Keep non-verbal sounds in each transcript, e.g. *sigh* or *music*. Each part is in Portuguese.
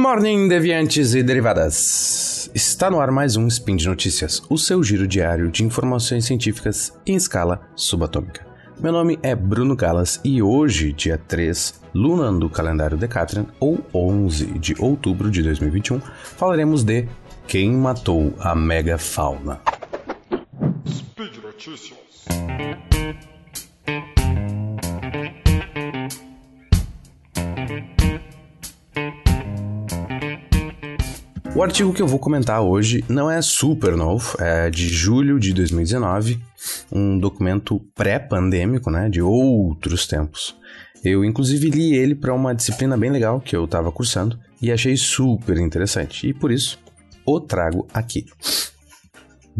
morning, deviantes e derivadas! Está no ar mais um Spin de Notícias, o seu giro diário de informações científicas em escala subatômica. Meu nome é Bruno Galas e hoje, dia 3, luna do calendário Decatrian, ou 11 de outubro de 2021, falaremos de quem matou a megafauna. Speed Notícias. O artigo que eu vou comentar hoje não é super novo, é de julho de 2019, um documento pré-pandêmico, né, de outros tempos. Eu inclusive li ele para uma disciplina bem legal que eu estava cursando e achei super interessante, e por isso o trago aqui.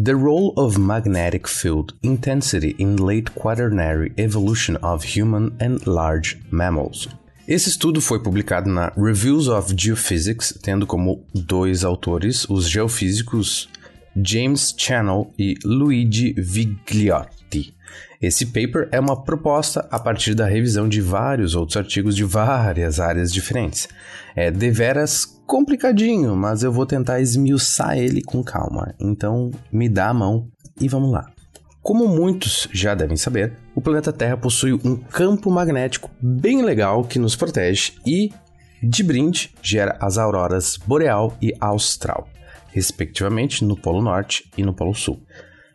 The role of magnetic field intensity in late quaternary evolution of human and large mammals. Esse estudo foi publicado na Reviews of Geophysics, tendo como dois autores os geofísicos James Channel e Luigi Vigliotti. Esse paper é uma proposta a partir da revisão de vários outros artigos de várias áreas diferentes. É deveras complicadinho, mas eu vou tentar esmiuçar ele com calma. Então, me dá a mão e vamos lá. Como muitos já devem saber, o planeta Terra possui um campo magnético bem legal que nos protege e, de brinde, gera as auroras boreal e austral, respectivamente no Polo Norte e no Polo Sul.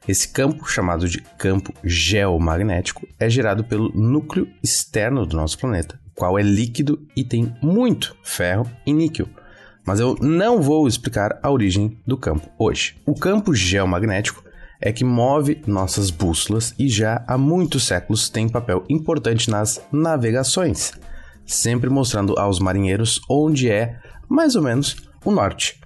Esse campo, chamado de campo geomagnético, é gerado pelo núcleo externo do nosso planeta, qual é líquido e tem muito ferro e níquel. Mas eu não vou explicar a origem do campo hoje. O campo geomagnético é que move nossas bússolas e já há muitos séculos tem papel importante nas navegações, sempre mostrando aos marinheiros onde é, mais ou menos, o norte.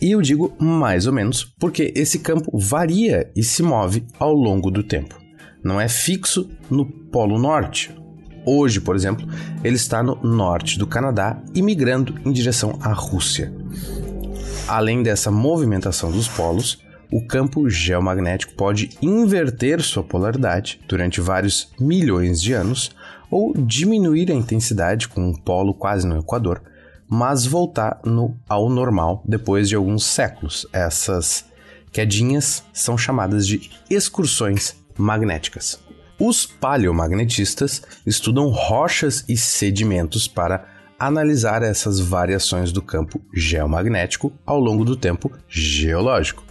E eu digo mais ou menos porque esse campo varia e se move ao longo do tempo. Não é fixo no Polo Norte. Hoje, por exemplo, ele está no norte do Canadá e migrando em direção à Rússia. Além dessa movimentação dos polos, o campo geomagnético pode inverter sua polaridade durante vários milhões de anos ou diminuir a intensidade com um polo quase no Equador, mas voltar no, ao normal depois de alguns séculos. Essas quedinhas são chamadas de excursões magnéticas. Os paleomagnetistas estudam rochas e sedimentos para analisar essas variações do campo geomagnético ao longo do tempo geológico.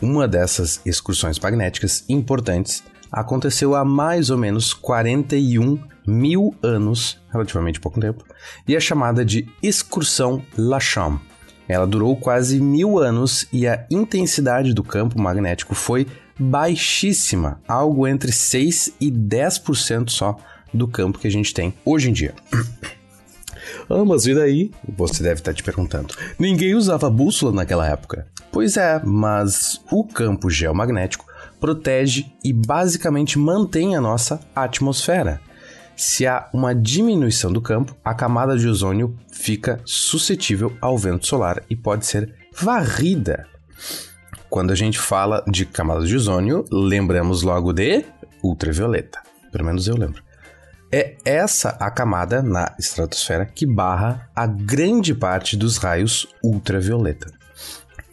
Uma dessas excursões magnéticas importantes aconteceu há mais ou menos 41 mil anos, relativamente pouco tempo, e é chamada de excursão Lacham. Ela durou quase mil anos e a intensidade do campo magnético foi baixíssima, algo entre 6 e 10% só do campo que a gente tem hoje em dia. *coughs* Ah, mas e daí? Você deve estar te perguntando. Ninguém usava bússola naquela época. Pois é, mas o campo geomagnético protege e basicamente mantém a nossa atmosfera. Se há uma diminuição do campo, a camada de ozônio fica suscetível ao vento solar e pode ser varrida. Quando a gente fala de camada de ozônio, lembramos logo de ultravioleta. Pelo menos eu lembro. É essa a camada na estratosfera que barra a grande parte dos raios ultravioleta.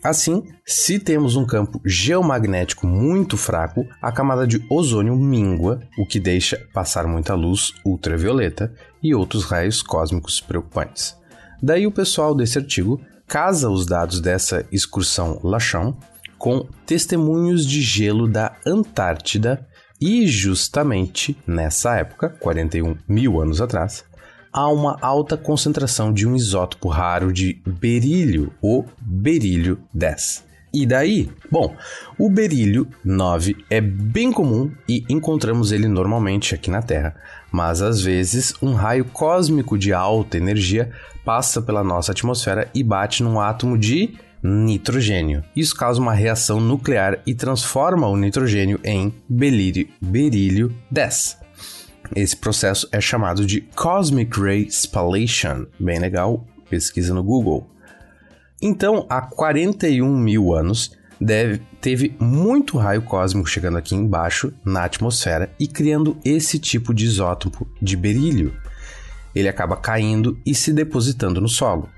Assim, se temos um campo geomagnético muito fraco, a camada de ozônio mingua, o que deixa passar muita luz ultravioleta e outros raios cósmicos preocupantes. Daí o pessoal desse artigo casa os dados dessa excursão Lachão com testemunhos de gelo da Antártida e justamente nessa época, 41 mil anos atrás, há uma alta concentração de um isótopo raro de berílio, o berílio 10. E daí? Bom, o berílio 9 é bem comum e encontramos ele normalmente aqui na Terra, mas às vezes um raio cósmico de alta energia passa pela nossa atmosfera e bate num átomo de nitrogênio. Isso causa uma reação nuclear e transforma o nitrogênio em berílio, berílio 10. Esse processo é chamado de Cosmic Ray Spallation. Bem legal, pesquisa no Google. Então, há 41 mil anos, deve, teve muito raio cósmico chegando aqui embaixo na atmosfera e criando esse tipo de isótopo de berílio. Ele acaba caindo e se depositando no solo.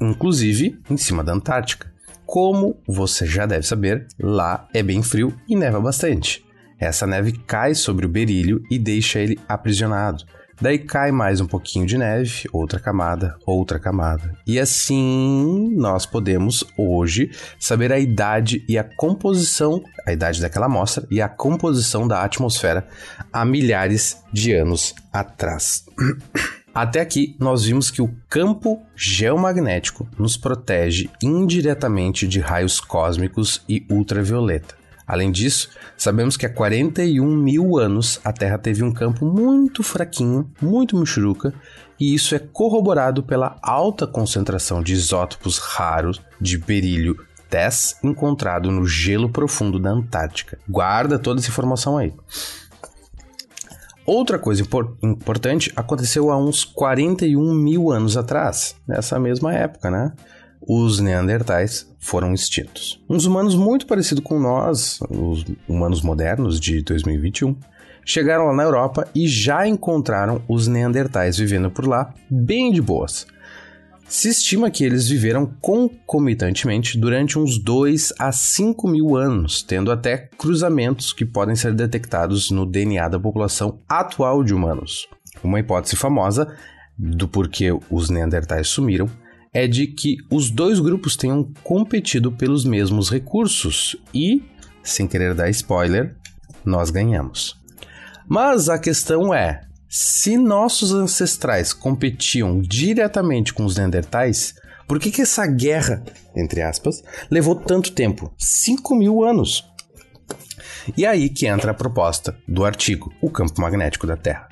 Inclusive em cima da Antártica. Como você já deve saber, lá é bem frio e neva bastante. Essa neve cai sobre o berílio e deixa ele aprisionado. Daí cai mais um pouquinho de neve, outra camada, outra camada. E assim nós podemos hoje saber a idade e a composição, a idade daquela amostra e a composição da atmosfera há milhares de anos atrás. *clears throat* Até aqui, nós vimos que o campo geomagnético nos protege indiretamente de raios cósmicos e ultravioleta. Além disso, sabemos que há 41 mil anos a Terra teve um campo muito fraquinho, muito michuruca, e isso é corroborado pela alta concentração de isótopos raros de berílio 10 encontrado no gelo profundo da Antártica. Guarda toda essa informação aí. Outra coisa impor importante aconteceu há uns 41 mil anos atrás, nessa mesma época, né? os Neandertais foram extintos. Uns humanos muito parecidos com nós, os humanos modernos de 2021, chegaram lá na Europa e já encontraram os Neandertais vivendo por lá bem de boas. Se estima que eles viveram concomitantemente durante uns 2 a 5 mil anos, tendo até cruzamentos que podem ser detectados no DNA da população atual de humanos. Uma hipótese famosa do porquê os Neandertais sumiram é de que os dois grupos tenham competido pelos mesmos recursos e, sem querer dar spoiler, nós ganhamos. Mas a questão é: se nossos ancestrais competiam diretamente com os Neandertais, por que, que essa guerra, entre aspas, levou tanto tempo 5 mil anos? E aí que entra a proposta do artigo O Campo Magnético da Terra.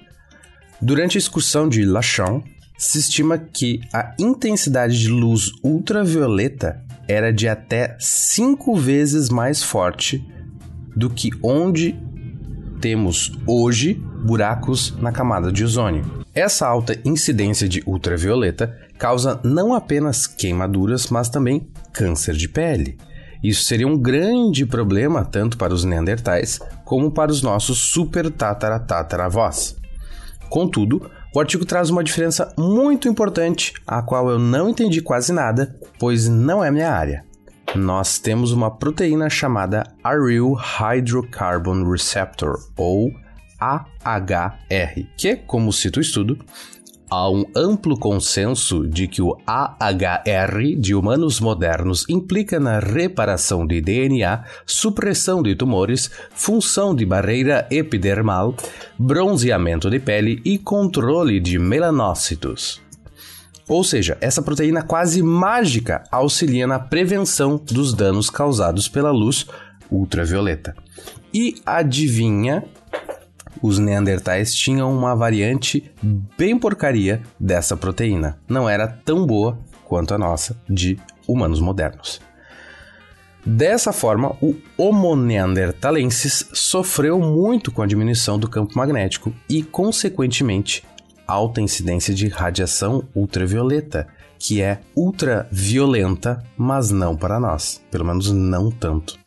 Durante a excursão de Lachon, se estima que a intensidade de luz ultravioleta era de até cinco vezes mais forte do que onde temos hoje buracos na camada de ozônio. Essa alta incidência de ultravioleta causa não apenas queimaduras, mas também câncer de pele. Isso seria um grande problema tanto para os neandertais como para os nossos super tataratataravós. Contudo, o artigo traz uma diferença muito importante, a qual eu não entendi quase nada, pois não é minha área. Nós temos uma proteína chamada Aryl Hydrocarbon Receptor, ou AHR, que, como cita o estudo, Há um amplo consenso de que o AHR de humanos modernos implica na reparação de DNA, supressão de tumores, função de barreira epidermal, bronzeamento de pele e controle de melanócitos. Ou seja, essa proteína quase mágica auxilia na prevenção dos danos causados pela luz ultravioleta. E adivinha os neandertais tinham uma variante bem porcaria dessa proteína. Não era tão boa quanto a nossa de humanos modernos. Dessa forma, o Homo neanderthalensis sofreu muito com a diminuição do campo magnético e, consequentemente, alta incidência de radiação ultravioleta, que é ultraviolenta, mas não para nós, pelo menos não tanto.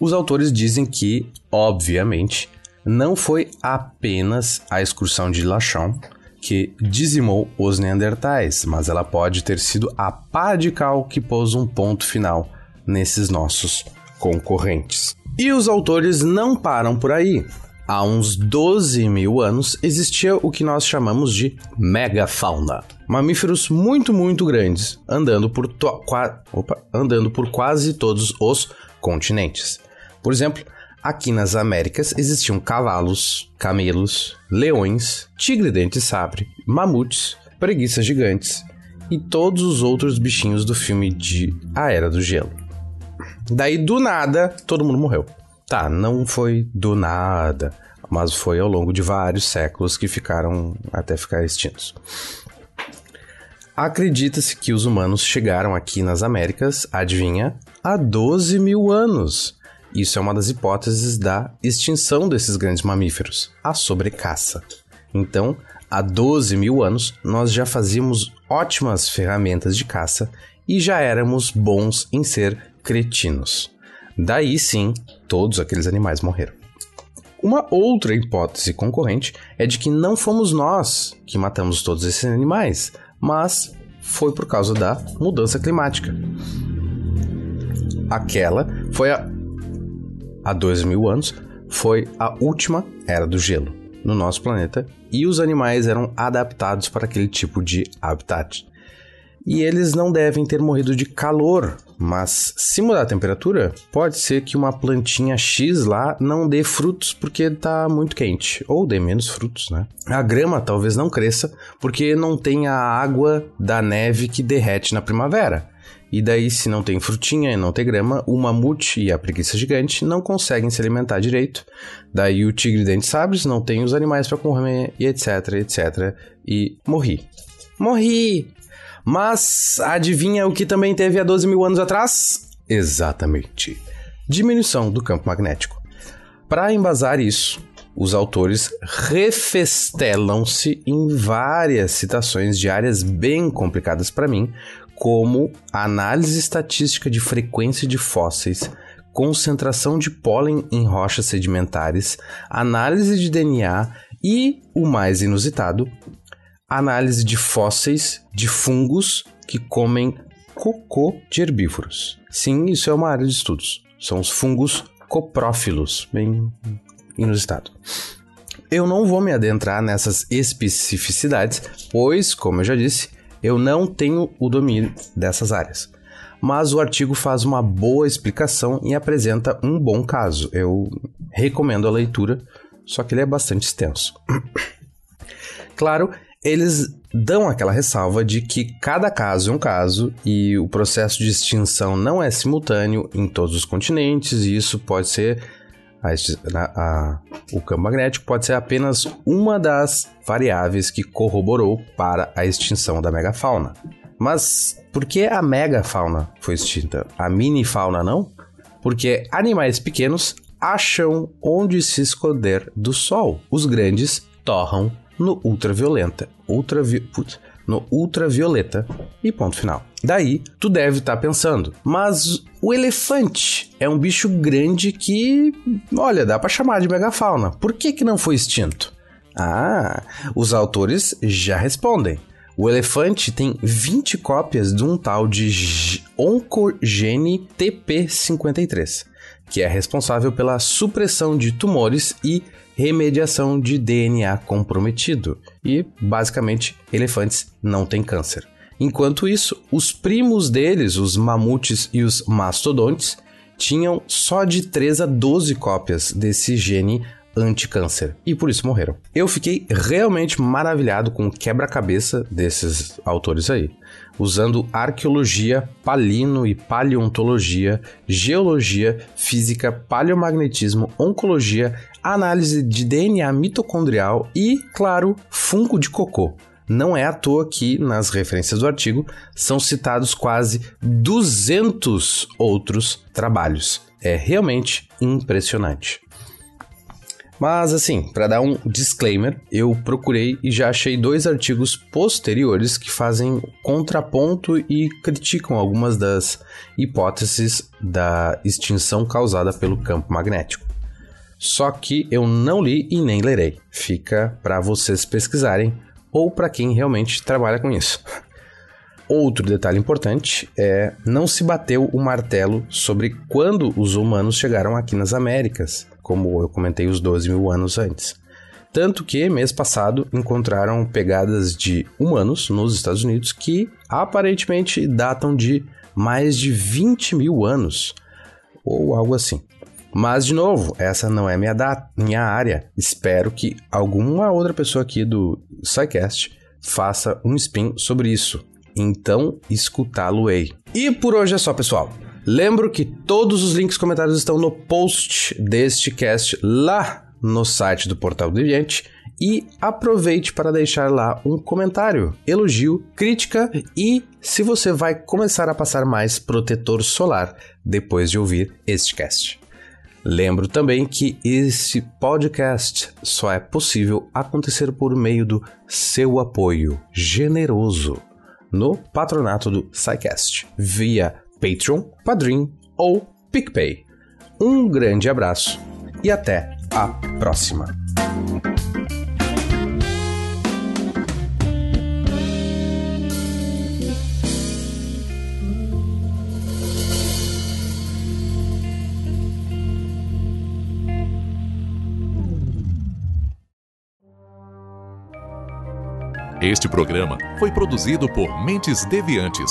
Os autores dizem que, obviamente, não foi apenas a excursão de Lachon que dizimou os neandertais, mas ela pode ter sido a pá de cal que pôs um ponto final nesses nossos concorrentes. E os autores não param por aí. Há uns 12 mil anos existia o que nós chamamos de megafauna. Mamíferos muito, muito grandes, andando por, Opa, andando por quase todos os continentes. Por exemplo, Aqui nas Américas existiam cavalos, camelos, leões, tigre-dente-sabre, mamutes, preguiças gigantes e todos os outros bichinhos do filme de A Era do Gelo. Daí, do nada, todo mundo morreu. Tá, não foi do nada, mas foi ao longo de vários séculos que ficaram até ficar extintos. Acredita-se que os humanos chegaram aqui nas Américas, adivinha, há 12 mil anos. Isso é uma das hipóteses da extinção desses grandes mamíferos, a sobrecaça. Então, há 12 mil anos, nós já fazíamos ótimas ferramentas de caça e já éramos bons em ser cretinos. Daí sim, todos aqueles animais morreram. Uma outra hipótese concorrente é de que não fomos nós que matamos todos esses animais, mas foi por causa da mudança climática. Aquela foi a, há dois mil anos, foi a última era do gelo no nosso planeta e os animais eram adaptados para aquele tipo de habitat. E eles não devem ter morrido de calor, mas se mudar a temperatura, pode ser que uma plantinha X lá não dê frutos porque está muito quente, ou dê menos frutos, né? A grama talvez não cresça porque não tem a água da neve que derrete na primavera. E daí, se não tem frutinha e não tem grama, o mamute e a preguiça gigante não conseguem se alimentar direito. Daí o tigre dente sabres não tem os animais para comer e etc, etc. E morri. Morri! Mas adivinha o que também teve há 12 mil anos atrás? Exatamente. Diminuição do campo magnético. Para embasar isso, os autores refestelam-se em várias citações de áreas bem complicadas para mim, como análise estatística de frequência de fósseis, concentração de pólen em rochas sedimentares, análise de DNA e, o mais inusitado, análise de fósseis de fungos que comem cocô de herbívoros. Sim, isso é uma área de estudos. São os fungos coprófilos, bem inusitado. Eu não vou me adentrar nessas especificidades, pois, como eu já disse, eu não tenho o domínio dessas áreas. Mas o artigo faz uma boa explicação e apresenta um bom caso. Eu recomendo a leitura, só que ele é bastante extenso. *coughs* claro, eles dão aquela ressalva de que cada caso é um caso e o processo de extinção não é simultâneo em todos os continentes, e isso pode ser a, a, o campo magnético pode ser apenas uma das variáveis que corroborou para a extinção da megafauna. Mas por que a megafauna foi extinta? A mini-fauna não? Porque animais pequenos acham onde se esconder do sol. Os grandes torram no ultravioleta. Ultravi... Putz, no ultravioleta e ponto final. Daí, tu deve estar tá pensando, mas o elefante é um bicho grande que, olha, dá para chamar de megafauna. Por que que não foi extinto? Ah, os autores já respondem. O elefante tem 20 cópias de um tal de Oncogene TP53, que é responsável pela supressão de tumores e remediação de DNA comprometido. E, basicamente, elefantes não têm câncer. Enquanto isso, os primos deles, os mamutes e os mastodontes, tinham só de 3 a 12 cópias desse gene anti-câncer e por isso morreram. Eu fiquei realmente maravilhado com o quebra-cabeça desses autores aí usando arqueologia, palino e paleontologia, geologia, física, paleomagnetismo, oncologia, análise de DNA mitocondrial e, claro, fungo de cocô. Não é à toa que, nas referências do artigo, são citados quase 200 outros trabalhos. É realmente impressionante. Mas assim, para dar um disclaimer, eu procurei e já achei dois artigos posteriores que fazem contraponto e criticam algumas das hipóteses da extinção causada pelo campo magnético. Só que eu não li e nem lerei. Fica para vocês pesquisarem ou para quem realmente trabalha com isso. Outro detalhe importante é não se bateu o martelo sobre quando os humanos chegaram aqui nas Américas como eu comentei os 12 mil anos antes. Tanto que, mês passado, encontraram pegadas de humanos nos Estados Unidos que aparentemente datam de mais de 20 mil anos, ou algo assim. Mas, de novo, essa não é minha, minha área. Espero que alguma outra pessoa aqui do SciCast faça um spin sobre isso. Então, escutá-lo-ei. E por hoje é só, pessoal. Lembro que todos os links comentados estão no post deste cast lá no site do Portal Deviante e aproveite para deixar lá um comentário, elogio, crítica e se você vai começar a passar mais protetor solar depois de ouvir este cast. Lembro também que esse podcast só é possível acontecer por meio do seu apoio generoso no patronato do SciCast via Patreon, Padrim ou PicPay. Um grande abraço e até a próxima! Este programa foi produzido por Mentes Deviantes